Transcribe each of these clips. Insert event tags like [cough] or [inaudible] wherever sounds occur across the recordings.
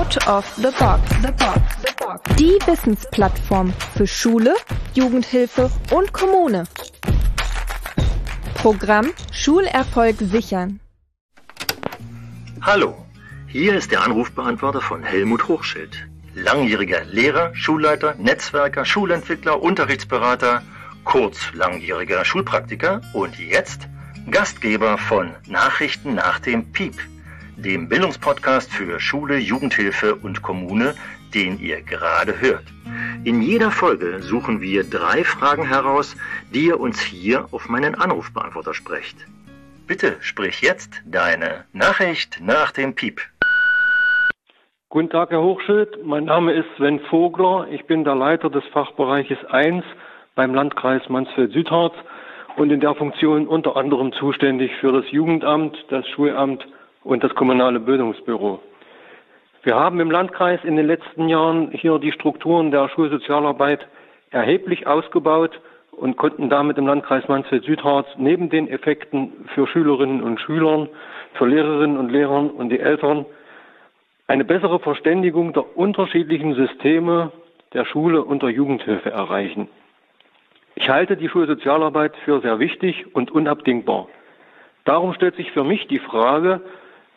Out of the Box. The Box. The Box. Die Wissensplattform für Schule, Jugendhilfe und Kommune. Programm Schulerfolg sichern. Hallo, hier ist der Anrufbeantworter von Helmut Hochschild. Langjähriger Lehrer, Schulleiter, Netzwerker, Schulentwickler, Unterrichtsberater, kurz langjähriger Schulpraktiker und jetzt Gastgeber von Nachrichten nach dem Piep dem Bildungspodcast für Schule, Jugendhilfe und Kommune, den ihr gerade hört. In jeder Folge suchen wir drei Fragen heraus, die ihr uns hier auf meinen Anrufbeantworter sprecht. Bitte sprich jetzt deine Nachricht nach dem Piep. Guten Tag, Herr Hochschild. Mein Name ist Sven Vogler. Ich bin der Leiter des Fachbereiches 1 beim Landkreis Mansfeld-Südharz und in der Funktion unter anderem zuständig für das Jugendamt, das Schulamt und das kommunale Bildungsbüro. Wir haben im Landkreis in den letzten Jahren hier die Strukturen der Schulsozialarbeit erheblich ausgebaut und konnten damit im Landkreis Mansfeld-Südharz neben den Effekten für Schülerinnen und Schülern, für Lehrerinnen und Lehrern und die Eltern eine bessere Verständigung der unterschiedlichen Systeme der Schule und der Jugendhilfe erreichen. Ich halte die Schulsozialarbeit für sehr wichtig und unabdingbar. Darum stellt sich für mich die Frage,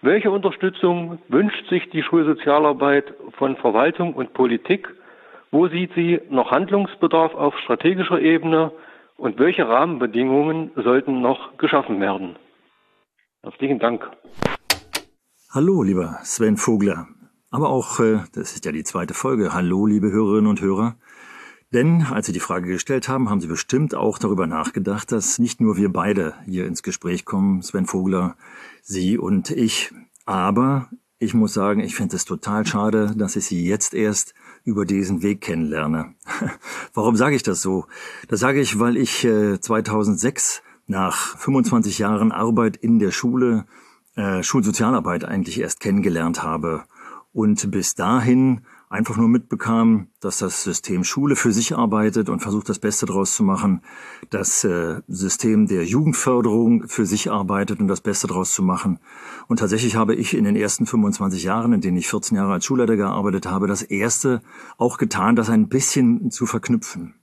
welche Unterstützung wünscht sich die Schulsozialarbeit von Verwaltung und Politik? Wo sieht sie noch Handlungsbedarf auf strategischer Ebene? Und welche Rahmenbedingungen sollten noch geschaffen werden? Herzlichen Dank. Hallo, lieber Sven Vogler. Aber auch, äh, das ist ja die zweite Folge. Hallo, liebe Hörerinnen und Hörer. Denn als Sie die Frage gestellt haben, haben Sie bestimmt auch darüber nachgedacht, dass nicht nur wir beide hier ins Gespräch kommen, Sven Vogler, Sie und ich. Aber ich muss sagen, ich finde es total schade, dass ich Sie jetzt erst über diesen Weg kennenlerne. [laughs] Warum sage ich das so? Das sage ich, weil ich 2006 äh, nach 25 Jahren Arbeit in der Schule äh, Schulsozialarbeit eigentlich erst kennengelernt habe und bis dahin einfach nur mitbekam, dass das System Schule für sich arbeitet und versucht, das Beste daraus zu machen, das äh, System der Jugendförderung für sich arbeitet und das Beste daraus zu machen. Und tatsächlich habe ich in den ersten 25 Jahren, in denen ich 14 Jahre als Schulleiter gearbeitet habe, das Erste auch getan, das ein bisschen zu verknüpfen.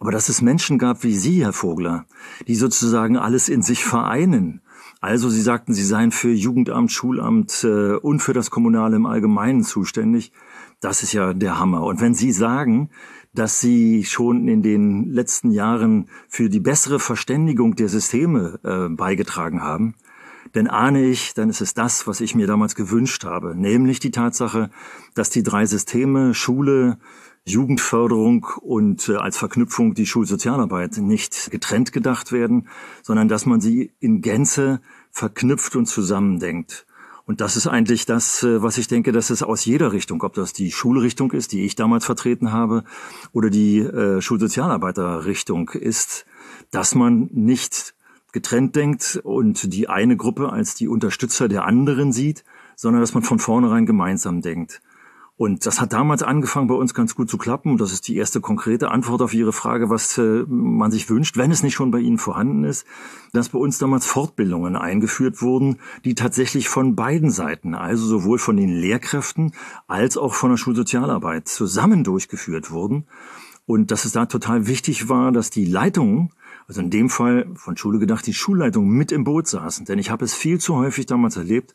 Aber dass es Menschen gab wie Sie, Herr Vogler, die sozusagen alles in sich vereinen. Also Sie sagten, Sie seien für Jugendamt, Schulamt äh, und für das Kommunale im Allgemeinen zuständig. Das ist ja der Hammer. Und wenn Sie sagen, dass Sie schon in den letzten Jahren für die bessere Verständigung der Systeme äh, beigetragen haben, dann ahne ich, dann ist es das, was ich mir damals gewünscht habe, nämlich die Tatsache, dass die drei Systeme Schule, Jugendförderung und äh, als Verknüpfung die Schulsozialarbeit nicht getrennt gedacht werden, sondern dass man sie in Gänze verknüpft und zusammendenkt. Und das ist eigentlich das, äh, was ich denke, dass es aus jeder Richtung, ob das die Schulrichtung ist, die ich damals vertreten habe, oder die äh, Schulsozialarbeiterrichtung ist, dass man nicht getrennt denkt und die eine Gruppe als die Unterstützer der anderen sieht, sondern dass man von vornherein gemeinsam denkt. Und das hat damals angefangen, bei uns ganz gut zu klappen. Das ist die erste konkrete Antwort auf Ihre Frage, was äh, man sich wünscht, wenn es nicht schon bei Ihnen vorhanden ist, dass bei uns damals Fortbildungen eingeführt wurden, die tatsächlich von beiden Seiten, also sowohl von den Lehrkräften als auch von der Schulsozialarbeit zusammen durchgeführt wurden. Und dass es da total wichtig war, dass die Leitungen also in dem Fall von Schule gedacht, die Schulleitung mit im Boot saßen. Denn ich habe es viel zu häufig damals erlebt,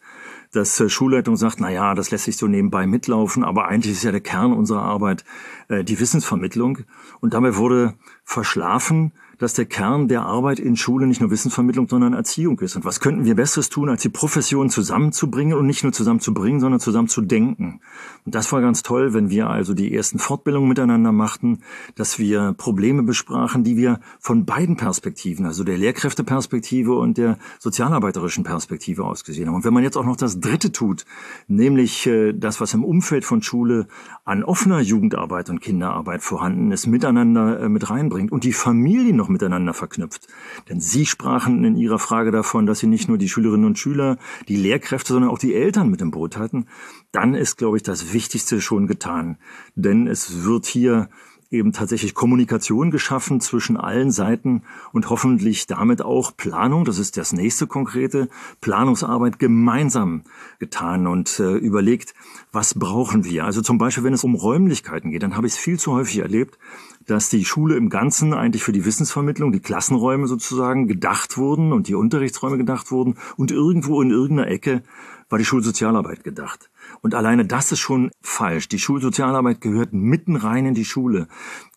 dass äh, Schulleitung sagt, na ja, das lässt sich so nebenbei mitlaufen, aber eigentlich ist ja der Kern unserer Arbeit äh, die Wissensvermittlung. Und dabei wurde verschlafen, dass der Kern der Arbeit in Schule nicht nur Wissensvermittlung, sondern Erziehung ist. Und was könnten wir Besseres tun, als die Professionen zusammenzubringen und nicht nur zusammenzubringen, sondern zusammen zu denken? Und das war ganz toll, wenn wir also die ersten Fortbildungen miteinander machten, dass wir Probleme besprachen, die wir von beiden Perspektiven, also der Lehrkräfteperspektive und der sozialarbeiterischen Perspektive ausgesehen haben. Und wenn man jetzt auch noch das Dritte tut, nämlich äh, das, was im Umfeld von Schule an offener Jugendarbeit und Kinderarbeit vorhanden ist, miteinander äh, mit reinbringt und die Familien noch miteinander verknüpft. Denn Sie sprachen in Ihrer Frage davon, dass Sie nicht nur die Schülerinnen und Schüler, die Lehrkräfte, sondern auch die Eltern mit im Boot hatten. Dann ist, glaube ich, das Wichtigste schon getan. Denn es wird hier eben tatsächlich Kommunikation geschaffen zwischen allen Seiten und hoffentlich damit auch Planung, das ist das nächste konkrete, Planungsarbeit gemeinsam getan und äh, überlegt, was brauchen wir. Also zum Beispiel, wenn es um Räumlichkeiten geht, dann habe ich es viel zu häufig erlebt, dass die Schule im Ganzen eigentlich für die Wissensvermittlung, die Klassenräume sozusagen gedacht wurden und die Unterrichtsräume gedacht wurden und irgendwo in irgendeiner Ecke war die Schulsozialarbeit gedacht. Und alleine das ist schon falsch. Die Schulsozialarbeit gehört mitten rein in die Schule,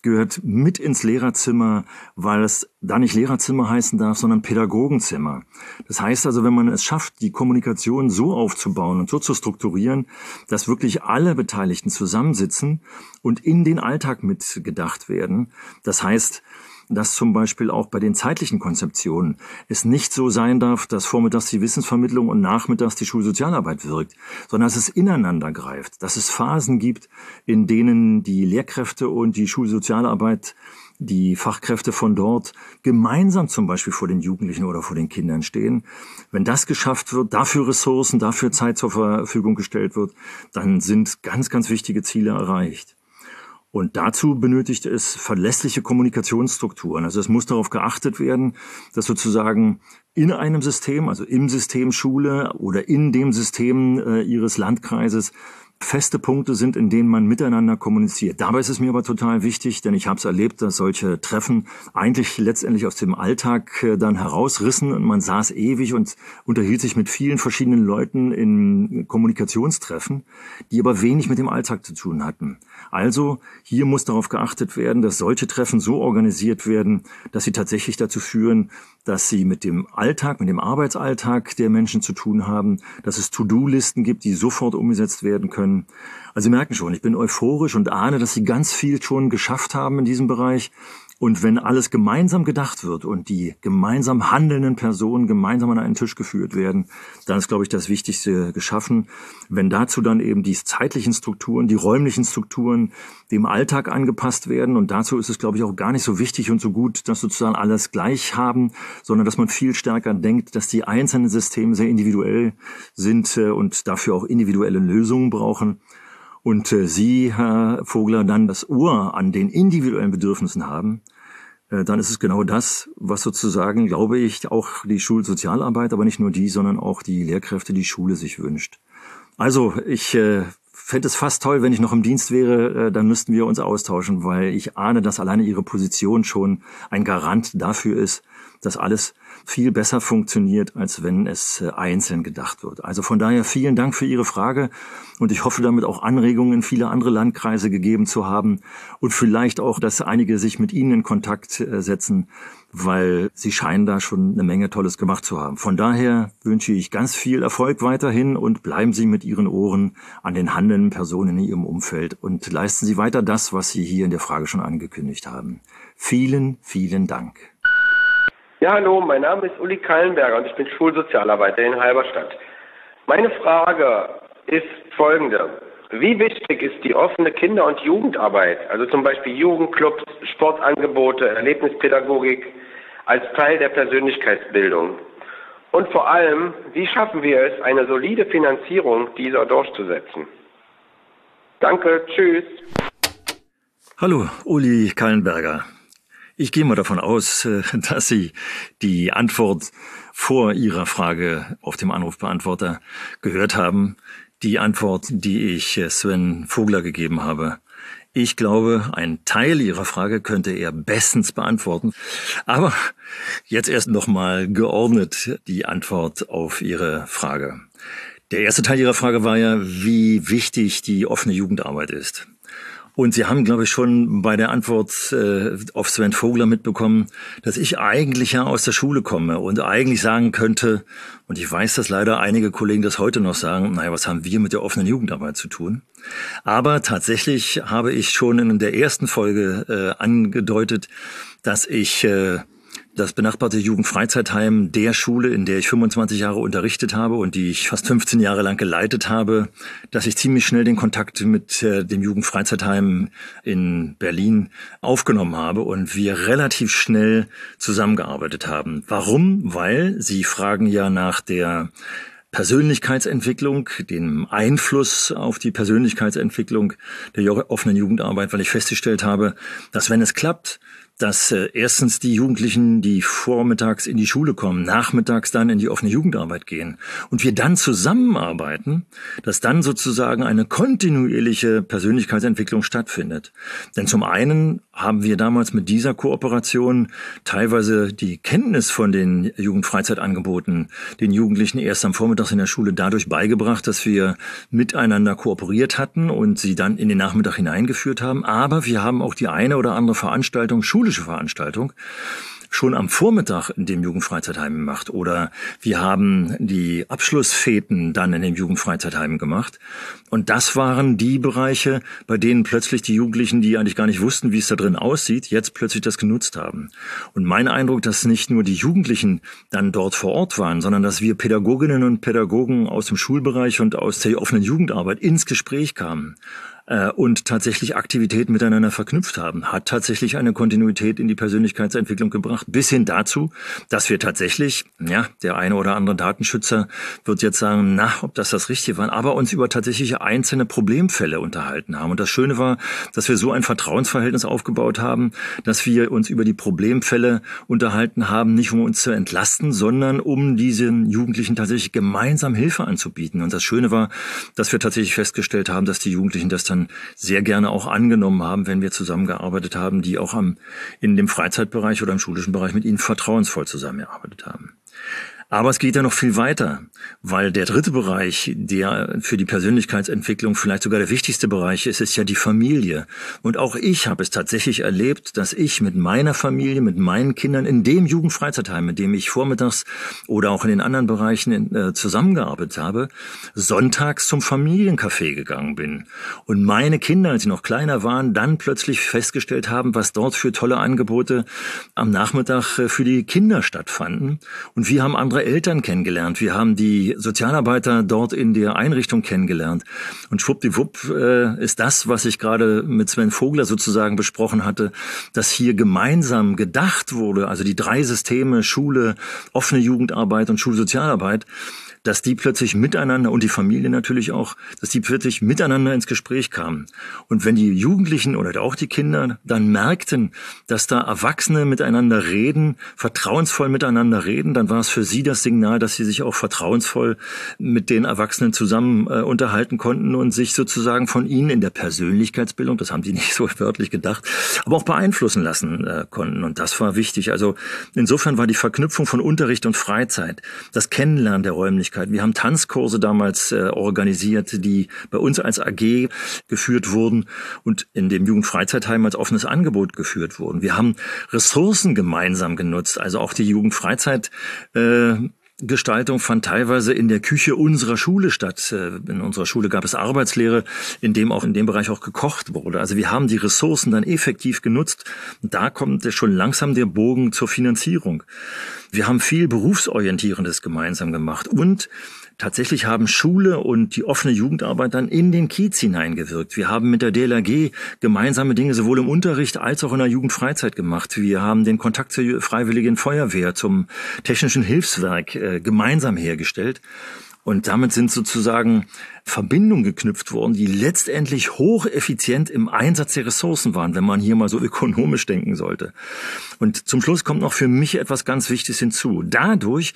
gehört mit ins Lehrerzimmer, weil es da nicht Lehrerzimmer heißen darf, sondern Pädagogenzimmer. Das heißt also, wenn man es schafft, die Kommunikation so aufzubauen und so zu strukturieren, dass wirklich alle Beteiligten zusammensitzen und in den Alltag mitgedacht werden. Das heißt, dass zum Beispiel auch bei den zeitlichen Konzeptionen es nicht so sein darf, dass vormittags die Wissensvermittlung und nachmittags die Schulsozialarbeit wirkt, sondern dass es ineinander greift, dass es Phasen gibt, in denen die Lehrkräfte und die Schulsozialarbeit die Fachkräfte von dort gemeinsam zum Beispiel vor den Jugendlichen oder vor den Kindern stehen. Wenn das geschafft wird, dafür Ressourcen, dafür Zeit zur Verfügung gestellt wird, dann sind ganz, ganz wichtige Ziele erreicht. Und dazu benötigt es verlässliche Kommunikationsstrukturen. Also es muss darauf geachtet werden, dass sozusagen in einem System, also im System Schule oder in dem System äh, Ihres Landkreises feste Punkte sind, in denen man miteinander kommuniziert. Dabei ist es mir aber total wichtig, denn ich habe es erlebt, dass solche Treffen eigentlich letztendlich aus dem Alltag äh, dann herausrissen und man saß ewig und unterhielt sich mit vielen verschiedenen Leuten in Kommunikationstreffen, die aber wenig mit dem Alltag zu tun hatten. Also hier muss darauf geachtet werden, dass solche Treffen so organisiert werden, dass sie tatsächlich dazu führen, dass sie mit dem Alltag, mit dem Arbeitsalltag der Menschen zu tun haben, dass es To-Do-Listen gibt, die sofort umgesetzt werden können. Also Sie merken schon, ich bin euphorisch und ahne, dass Sie ganz viel schon geschafft haben in diesem Bereich. Und wenn alles gemeinsam gedacht wird und die gemeinsam handelnden Personen gemeinsam an einen Tisch geführt werden, dann ist, glaube ich, das Wichtigste geschaffen. Wenn dazu dann eben die zeitlichen Strukturen, die räumlichen Strukturen dem Alltag angepasst werden und dazu ist es, glaube ich, auch gar nicht so wichtig und so gut, dass sozusagen alles gleich haben, sondern dass man viel stärker denkt, dass die einzelnen Systeme sehr individuell sind äh, und dafür auch individuelle Lösungen brauchen und äh, Sie, Herr Vogler, dann das Ohr an den individuellen Bedürfnissen haben, äh, dann ist es genau das, was sozusagen, glaube ich, auch die Schulsozialarbeit, aber nicht nur die, sondern auch die Lehrkräfte, die Schule sich wünscht. Also ich äh, fände es fast toll, wenn ich noch im Dienst wäre, äh, dann müssten wir uns austauschen, weil ich ahne, dass alleine Ihre Position schon ein Garant dafür ist, dass alles viel besser funktioniert, als wenn es äh, einzeln gedacht wird. Also von daher vielen Dank für Ihre Frage und ich hoffe damit auch Anregungen in viele andere Landkreise gegeben zu haben und vielleicht auch, dass einige sich mit Ihnen in Kontakt äh, setzen, weil Sie scheinen da schon eine Menge Tolles gemacht zu haben. Von daher wünsche ich ganz viel Erfolg weiterhin und bleiben Sie mit Ihren Ohren an den handelnden Personen in Ihrem Umfeld und leisten Sie weiter das, was Sie hier in der Frage schon angekündigt haben. Vielen, vielen Dank. Ja, hallo, mein Name ist Uli Kallenberger und ich bin Schulsozialarbeiter in Halberstadt. Meine Frage ist folgende. Wie wichtig ist die offene Kinder- und Jugendarbeit, also zum Beispiel Jugendclubs, Sportangebote, Erlebnispädagogik, als Teil der Persönlichkeitsbildung? Und vor allem, wie schaffen wir es, eine solide Finanzierung dieser durchzusetzen? Danke, tschüss. Hallo, Uli Kallenberger. Ich gehe mal davon aus, äh, dass Sie die Antwort vor Ihrer Frage auf dem Anrufbeantworter gehört haben. Die Antwort, die ich äh, Sven Vogler gegeben habe. Ich glaube, ein Teil Ihrer Frage könnte er bestens beantworten. Aber jetzt erst nochmal geordnet die Antwort auf Ihre Frage. Der erste Teil Ihrer Frage war ja, wie wichtig die offene Jugendarbeit ist. Und Sie haben, glaube ich, schon bei der Antwort äh, auf Sven Vogler mitbekommen, dass ich eigentlich ja aus der Schule komme und eigentlich sagen könnte, und ich weiß, dass leider einige Kollegen das heute noch sagen, naja, was haben wir mit der offenen Jugendarbeit zu tun? Aber tatsächlich habe ich schon in der ersten Folge äh, angedeutet, dass ich äh, das benachbarte Jugendfreizeitheim der Schule, in der ich 25 Jahre unterrichtet habe und die ich fast 15 Jahre lang geleitet habe, dass ich ziemlich schnell den Kontakt mit äh, dem Jugendfreizeitheim in Berlin aufgenommen habe und wir relativ schnell zusammengearbeitet haben. Warum? Weil Sie fragen ja nach der Persönlichkeitsentwicklung, dem Einfluss auf die Persönlichkeitsentwicklung der offenen Jugendarbeit, weil ich festgestellt habe, dass wenn es klappt, dass äh, erstens die Jugendlichen, die vormittags in die Schule kommen, nachmittags dann in die offene Jugendarbeit gehen und wir dann zusammenarbeiten, dass dann sozusagen eine kontinuierliche Persönlichkeitsentwicklung stattfindet. Denn zum einen haben wir damals mit dieser Kooperation teilweise die Kenntnis von den Jugendfreizeitangeboten den Jugendlichen erst am Vormittag in der Schule dadurch beigebracht, dass wir miteinander kooperiert hatten und sie dann in den Nachmittag hineingeführt haben. Aber wir haben auch die eine oder andere Veranstaltung Schule schulische Veranstaltung schon am Vormittag in dem Jugendfreizeitheim gemacht oder wir haben die Abschlussfäten dann in dem Jugendfreizeitheim gemacht. Und das waren die Bereiche, bei denen plötzlich die Jugendlichen, die eigentlich gar nicht wussten, wie es da drin aussieht, jetzt plötzlich das genutzt haben. Und mein Eindruck, dass nicht nur die Jugendlichen dann dort vor Ort waren, sondern dass wir Pädagoginnen und Pädagogen aus dem Schulbereich und aus der offenen Jugendarbeit ins Gespräch kamen äh, und tatsächlich Aktivitäten miteinander verknüpft haben, hat tatsächlich eine Kontinuität in die Persönlichkeitsentwicklung gebracht, bis hin dazu, dass wir tatsächlich, ja, der eine oder andere Datenschützer wird jetzt sagen, na, ob das das Richtige war, aber uns über tatsächliche einzelne Problemfälle unterhalten haben. Und das Schöne war, dass wir so ein Vertrauensverhältnis aufgebaut haben, dass wir uns über die Problemfälle unterhalten haben, nicht um uns zu entlasten, sondern um diesen Jugendlichen tatsächlich gemeinsam Hilfe anzubieten. Und das Schöne war, dass wir tatsächlich festgestellt haben, dass die Jugendlichen das dann dann sehr gerne auch angenommen haben, wenn wir zusammengearbeitet haben, die auch am, in dem Freizeitbereich oder im schulischen Bereich mit ihnen vertrauensvoll zusammengearbeitet haben. Aber es geht ja noch viel weiter, weil der dritte Bereich, der für die Persönlichkeitsentwicklung vielleicht sogar der wichtigste Bereich ist, ist ja die Familie. Und auch ich habe es tatsächlich erlebt, dass ich mit meiner Familie, mit meinen Kindern in dem Jugendfreizeitheim, mit dem ich vormittags oder auch in den anderen Bereichen äh, zusammengearbeitet habe, sonntags zum Familiencafé gegangen bin. Und meine Kinder, als sie noch kleiner waren, dann plötzlich festgestellt haben, was dort für tolle Angebote am Nachmittag äh, für die Kinder stattfanden. Und wir haben andere unsere Eltern kennengelernt. Wir haben die Sozialarbeiter dort in der Einrichtung kennengelernt. Und schwuppdiwupp äh, ist das, was ich gerade mit Sven Vogler sozusagen besprochen hatte, dass hier gemeinsam gedacht wurde, also die drei Systeme Schule, offene Jugendarbeit und Schulsozialarbeit, dass die plötzlich miteinander und die Familie natürlich auch, dass die plötzlich miteinander ins Gespräch kamen. Und wenn die Jugendlichen oder auch die Kinder dann merkten, dass da Erwachsene miteinander reden, vertrauensvoll miteinander reden, dann war es für sie das Signal, dass sie sich auch vertrauensvoll mit den Erwachsenen zusammen äh, unterhalten konnten und sich sozusagen von ihnen in der Persönlichkeitsbildung, das haben die [laughs] nicht so wörtlich gedacht, aber auch beeinflussen lassen äh, konnten. Und das war wichtig. Also insofern war die Verknüpfung von Unterricht und Freizeit, das Kennenlernen der Räumlichkeit, Möglichkeiten. Wir haben Tanzkurse damals äh, organisiert, die bei uns als AG geführt wurden und in dem Jugendfreizeitheim als offenes Angebot geführt wurden. Wir haben Ressourcen gemeinsam genutzt, also auch die Jugendfreizeit äh, Gestaltung fand teilweise in der Küche unserer Schule statt. Äh, in unserer Schule gab es Arbeitslehre, in dem auch in dem Bereich auch gekocht wurde. Also wir haben die Ressourcen dann effektiv genutzt. Da kommt schon langsam der Bogen zur Finanzierung. Wir haben viel berufsorientierendes gemeinsam gemacht und Tatsächlich haben Schule und die offene Jugendarbeit dann in den Kiez hineingewirkt. Wir haben mit der DLRG gemeinsame Dinge sowohl im Unterricht als auch in der Jugendfreizeit gemacht. Wir haben den Kontakt zur Freiwilligen Feuerwehr, zum technischen Hilfswerk äh, gemeinsam hergestellt. Und damit sind sozusagen Verbindungen geknüpft worden, die letztendlich hocheffizient im Einsatz der Ressourcen waren, wenn man hier mal so [laughs] ökonomisch denken sollte. Und zum Schluss kommt noch für mich etwas ganz Wichtiges hinzu. Dadurch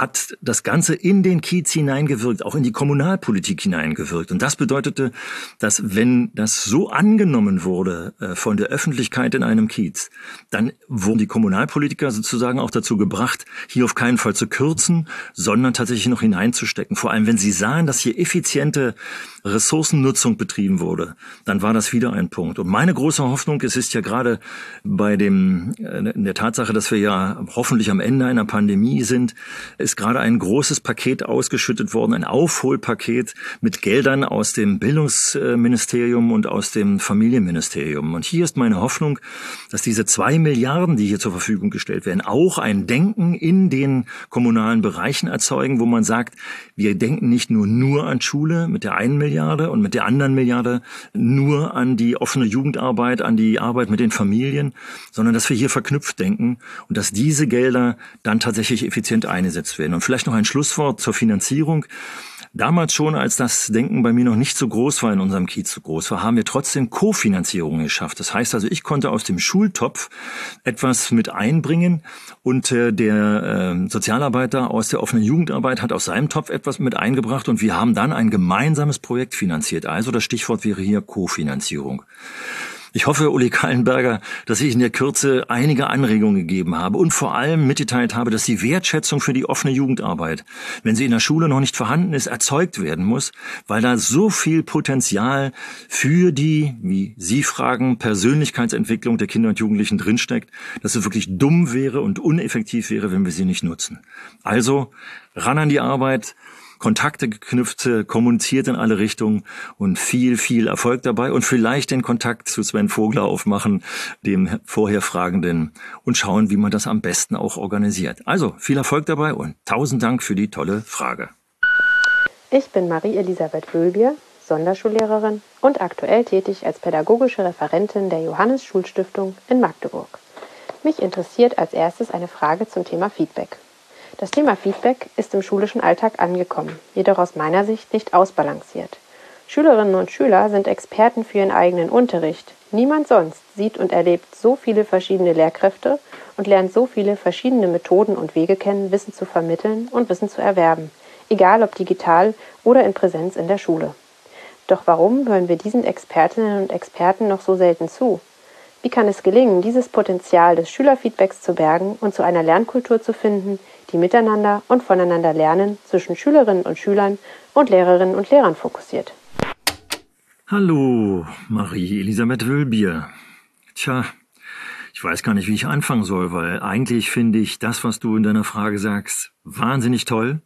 hat das Ganze in den Kiez hineingewirkt, auch in die Kommunalpolitik hineingewirkt. Und das bedeutete, dass wenn das so angenommen wurde äh, von der Öffentlichkeit in einem Kiez, dann wurden die Kommunalpolitiker sozusagen auch dazu gebracht, hier auf keinen Fall zu kürzen, sondern tatsächlich noch hineinzustecken. Vor allem, wenn sie sahen, dass hier effiziente Ressourcennutzung betrieben wurde, dann war das wieder ein Punkt. Und meine große Hoffnung, es ist ja gerade bei dem, äh, in der Tatsache, dass wir ja hoffentlich am Ende einer Pandemie sind, ist gerade ein großes Paket ausgeschüttet worden, ein Aufholpaket mit Geldern aus dem Bildungsministerium und aus dem Familienministerium. Und hier ist meine Hoffnung, dass diese zwei Milliarden, die hier zur Verfügung gestellt werden, auch ein Denken in den kommunalen Bereichen erzeugen, wo man sagt, wir denken nicht nur nur an Schule mit der einen Milliarde und mit der anderen Milliarde nur an die offene Jugendarbeit, an die Arbeit mit den Familien, sondern dass wir hier verknüpft denken und dass diese Gelder dann tatsächlich effizient eingesetzt genutzt werden. Und vielleicht noch ein Schlusswort zur Finanzierung. Damals schon, als das Denken bei mir noch nicht so groß war in unserem Kiez so groß war, haben wir trotzdem Kofinanzierung geschafft. Das heißt also, ich konnte aus dem Schultopf etwas mit einbringen und äh, der äh, Sozialarbeiter aus der offenen Jugendarbeit hat aus seinem Topf etwas mit eingebracht und wir haben dann ein gemeinsames Projekt finanziert. Also das Stichwort wäre hier Kofinanzierung. Ich hoffe, Uli Kallenberger, dass ich in der Kürze einige Anregungen gegeben habe und vor allem mitgeteilt habe, dass die Wertschätzung für die offene Jugendarbeit, wenn sie in der Schule noch nicht vorhanden ist, erzeugt werden muss, weil da so viel Potenzial für die, wie Sie fragen, Persönlichkeitsentwicklung der Kinder und Jugendlichen drinsteckt, dass es wirklich dumm wäre und uneffektiv wäre, wenn wir sie nicht nutzen. Also ran an die Arbeit, Kontakte geknüpft, kommuniziert in alle Richtungen und viel, viel Erfolg dabei und vielleicht den Kontakt zu Sven Vogler aufmachen, dem vorher Fragenden und schauen, wie man das am besten auch organisiert. Also viel Erfolg dabei und tausend Dank für die tolle Frage. Ich bin Marie-Elisabeth Wölbier, Sonderschullehrerin und aktuell tätig als pädagogische Referentin der Johannes Schulstiftung in Magdeburg. Mich interessiert als erstes eine Frage zum Thema Feedback. Das Thema Feedback ist im schulischen Alltag angekommen, jedoch aus meiner Sicht nicht ausbalanciert. Schülerinnen und Schüler sind Experten für ihren eigenen Unterricht. Niemand sonst sieht und erlebt so viele verschiedene Lehrkräfte und lernt so viele verschiedene Methoden und Wege kennen, Wissen zu vermitteln und Wissen zu erwerben, egal ob digital oder in Präsenz in der Schule. Doch warum hören wir diesen Expertinnen und Experten noch so selten zu? Wie kann es gelingen, dieses Potenzial des Schülerfeedbacks zu bergen und zu einer Lernkultur zu finden, die miteinander und voneinander lernen zwischen Schülerinnen und Schülern und Lehrerinnen und Lehrern fokussiert. Hallo, Marie Elisabeth Wölbier. Tja, ich weiß gar nicht, wie ich anfangen soll, weil eigentlich finde ich das, was du in deiner Frage sagst, wahnsinnig toll.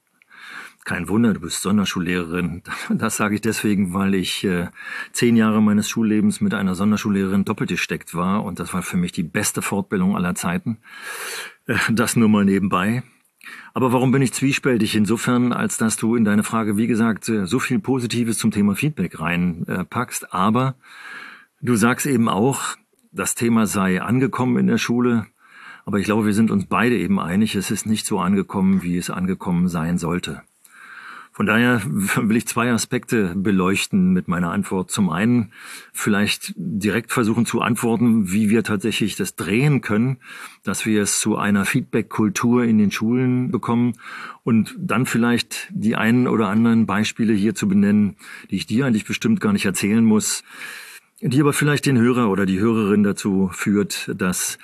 Kein Wunder, du bist Sonderschullehrerin. [laughs] Das sage ich deswegen, weil ich äh, zehn Jahre meines Schullebens mit einer Sonderschullehrerin doppelt gesteckt war und das war für mich die beste Fortbildung aller Zeiten. Äh, das nur mal nebenbei. Aber warum bin ich zwiespältig? Insofern, als dass du in deine Frage, wie gesagt, so viel Positives zum Thema Feedback reinpackst. Aber du sagst eben auch, das Thema sei angekommen in der Schule. Aber ich glaube, wir sind uns beide eben einig, es ist nicht so angekommen, wie es angekommen sein sollte. Von daher [laughs] will ich zwei Aspekte beleuchten mit meiner Antwort. Zum einen vielleicht direkt versuchen zu antworten, wie wir tatsächlich das drehen können, dass wir es zu einer Feedback-Kultur in den Schulen bekommen und dann vielleicht die einen oder anderen Beispiele hier zu benennen, die ich dir eigentlich bestimmt gar nicht erzählen muss, die aber vielleicht den Hörer oder die Hörerin dazu führt, dass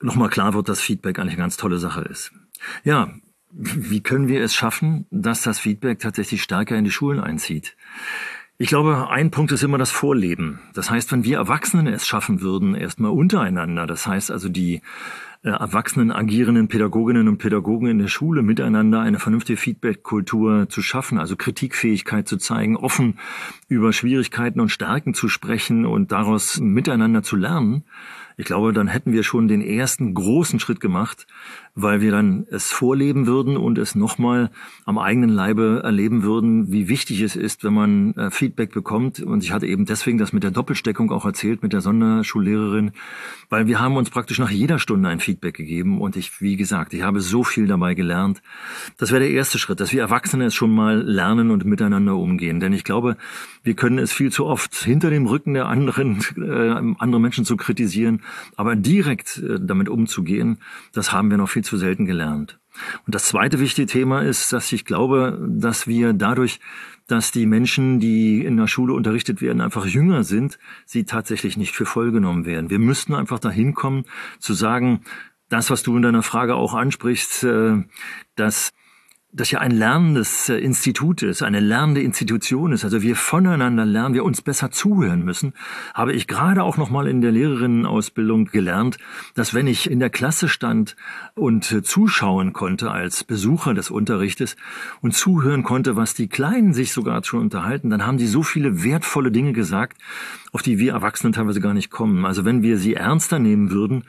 nochmal klar wird, dass Feedback eigentlich eine ganz tolle Sache ist. Ja, wie können wir es schaffen, dass das Feedback tatsächlich stärker in die Schulen einzieht? Ich glaube, ein Punkt ist immer das Vorleben. Das heißt, wenn wir Erwachsenen es schaffen würden, erstmal untereinander, das heißt also die äh, erwachsenen agierenden Pädagoginnen und Pädagogen in der Schule miteinander eine vernünftige Feedback-Kultur zu schaffen, also Kritikfähigkeit zu zeigen, offen über Schwierigkeiten und Stärken zu sprechen und daraus miteinander zu lernen, ich glaube, dann hätten wir schon den ersten großen Schritt gemacht, weil wir dann es vorleben würden und es nochmal am eigenen Leibe erleben würden, wie wichtig es ist, wenn man äh, Feedback bekommt. Und ich hatte eben deswegen das mit der Doppelsteckung auch erzählt mit der Sonderschullehrerin, weil wir haben uns praktisch nach jeder Stunde ein Feedback gegeben und ich, wie gesagt, ich habe so viel dabei gelernt. Das wäre der erste Schritt, dass wir Erwachsene es schon mal lernen und miteinander umgehen. Denn ich glaube, wir können es viel zu oft hinter dem Rücken der anderen, [laughs] äh, andere Menschen zu kritisieren aber direkt äh, damit umzugehen, das haben wir noch viel zu selten gelernt. Und das zweite wichtige Thema ist, dass ich glaube, dass wir dadurch, dass die Menschen, die in der Schule unterrichtet werden, einfach jünger sind, sie tatsächlich nicht für voll genommen werden. Wir müssten einfach dahin kommen, zu sagen, das, was du in deiner Frage auch ansprichst, äh, dass das ja ein lernendes äh, Institut ist, eine lernende Institution ist, also wir voneinander lernen, wir uns besser zuhören müssen, habe ich gerade auch noch mal in der Lehrerinnenausbildung gelernt, dass wenn ich in der Klasse stand und äh, zuschauen konnte als Besucher des Unterrichtes und zuhören konnte, was die Kleinen sich sogar schon unterhalten, dann haben die so viele wertvolle Dinge gesagt, auf die wir Erwachsenen teilweise gar nicht kommen. Also wenn wir sie ernster nehmen würden,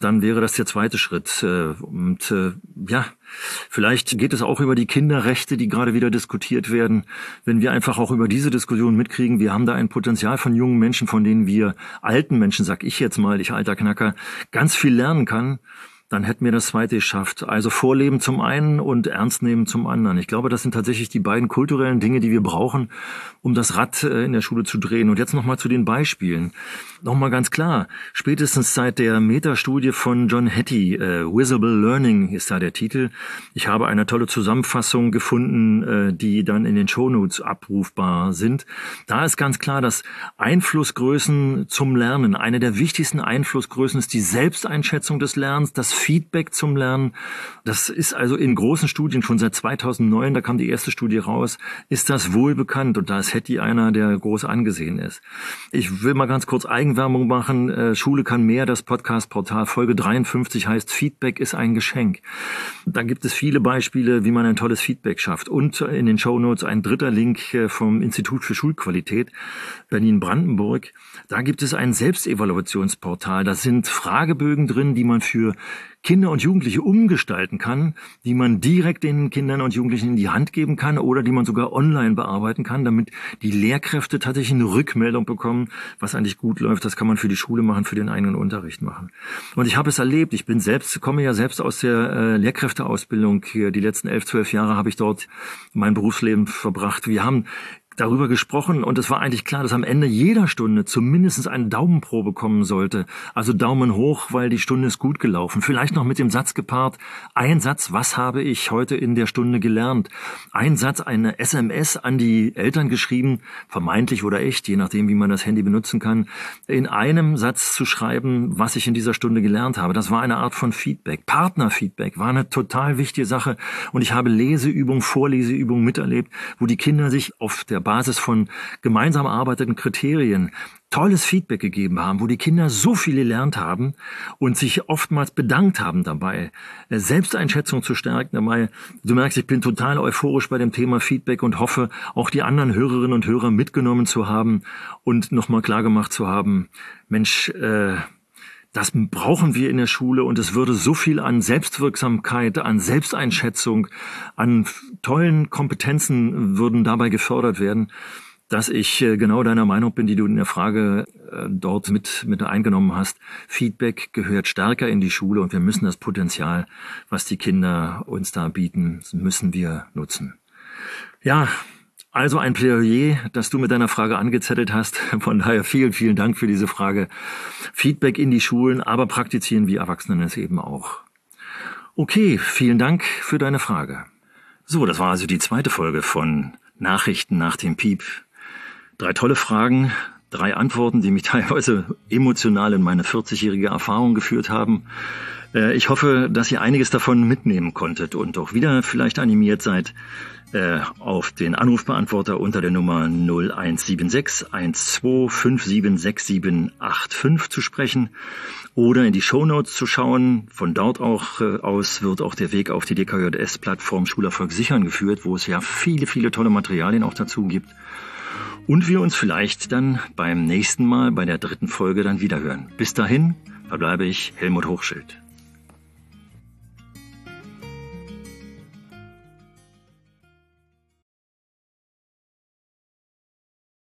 dann wäre das der zweite Schritt. Äh, und äh, ja, vielleicht geht es auch über die Kinderrechte, die gerade wieder diskutiert werden. Wenn wir einfach auch über diese Diskussion mitkriegen, wir haben da ein Potenzial von jungen Menschen, von denen wir alten Menschen, sag ich jetzt mal, ich alter Knacker, ganz viel lernen kann dann hätten wir das zweite geschafft. Also Vorleben zum einen und Ernst nehmen zum anderen. Ich glaube, das sind tatsächlich die beiden kulturellen Dinge, die wir brauchen, um das Rad äh, in der Schule zu drehen. Und jetzt nochmal zu den Beispielen. Nochmal ganz klar, spätestens seit der Metastudie von John Hattie, äh, Visible Learning ist da der Titel. Ich habe eine tolle Zusammenfassung gefunden, äh, die dann in den Shownotes abrufbar sind. Da ist ganz klar, dass Einflussgrößen zum Lernen, eine der wichtigsten Einflussgrößen ist die Selbsteinschätzung des Lernens, das Feedback zum Lernen. Das ist also in großen Studien schon seit 2009, da kam die erste Studie raus, ist das wohl bekannt und da ist Hattie einer, der groß angesehen ist. Ich will mal ganz kurz Eigenwerbung machen. Äh, Schule kann mehr, das Podcast-Portal Folge 53 heißt Feedback ist ein Geschenk. Da gibt es viele Beispiele, wie man ein tolles Feedback schafft. Und in den Show Notes ein dritter Link äh, vom Institut für Schulqualität Berlin-Brandenburg. Da gibt es ein Selbstevaluationsportal. Da sind Fragebögen drin, die man für Kinder und Jugendliche umgestalten kann, die man direkt den Kindern und Jugendlichen in die Hand geben kann oder die man sogar online bearbeiten kann, damit die Lehrkräfte tatsächlich eine Rückmeldung bekommen, was eigentlich gut läuft. Das kann man für die Schule machen, für den eigenen Unterricht machen. Und ich habe es erlebt. Ich bin selbst, komme ja selbst aus der äh, Lehrkräfteausbildung. Hier die letzten elf, zwölf Jahre habe ich dort mein Berufsleben verbracht. Wir haben darüber gesprochen und es war eigentlich klar, dass am Ende jeder Stunde zumindest eine Daumenprobe kommen sollte. Also Daumen hoch, weil die Stunde ist gut gelaufen. Vielleicht noch mit dem Satz gepaart, ein Satz, was habe ich heute in der Stunde gelernt? Ein Satz, eine SMS an die Eltern geschrieben, vermeintlich oder echt, je nachdem, wie man das Handy benutzen kann, in einem Satz zu schreiben, was ich in dieser Stunde gelernt habe. Das war eine Art von Feedback. Partnerfeedback war eine total wichtige Sache und ich habe Leseübungen, Vorleseübungen miterlebt, wo die Kinder sich auf der Basis von gemeinsam erarbeiteten Kriterien tolles Feedback gegeben haben, wo die Kinder so viel gelernt haben und sich oftmals bedankt haben dabei, äh, Selbsteinschätzung zu stärken dabei. Du merkst, ich bin total euphorisch bei dem Thema Feedback und hoffe, auch die anderen Hörerinnen und Hörer mitgenommen zu haben und nochmal klargemacht zu haben, Mensch, äh, das brauchen wir in der Schule und es würde so viel an Selbstwirksamkeit, an Selbsteinschätzung, an tollen Kompetenzen würden dabei gefördert werden, dass ich äh, genau deiner Meinung bin, die du in der Frage äh, dort mit, mit eingenommen hast. Feedback gehört stärker in die Schule und wir müssen das Potenzial, was die Kinder uns da bieten, müssen wir nutzen. Ja, also ein Plädoyer, das du mit deiner Frage angezettelt hast. [laughs] Von daher vielen, vielen Dank für diese Frage. Feedback in die Schulen, aber praktizieren wie Erwachsenen es eben auch. Okay, vielen Dank für deine Frage. So, das war also die zweite Folge von Nachrichten nach dem Piep. Drei tolle Fragen, drei Antworten, die mich [laughs] teilweise emotional in meine 40-jährige Erfahrung geführt haben. Äh, ich hoffe, dass ihr einiges davon mitnehmen konntet und auch wieder vielleicht animiert seid, äh, auf den Anrufbeantworter unter der Nummer 0176 12576785 zu sprechen oder in die Shownotes zu schauen. Von dort auch äh, aus wird auch der Weg auf die DKJS-Plattform Schulerfolg sichern geführt, wo es ja viele, viele tolle Materialien auch dazu gibt. Und wir uns vielleicht dann beim nächsten Mal, bei der dritten Folge dann wiederhören. Bis dahin verbleibe ich Helmut Hochschild.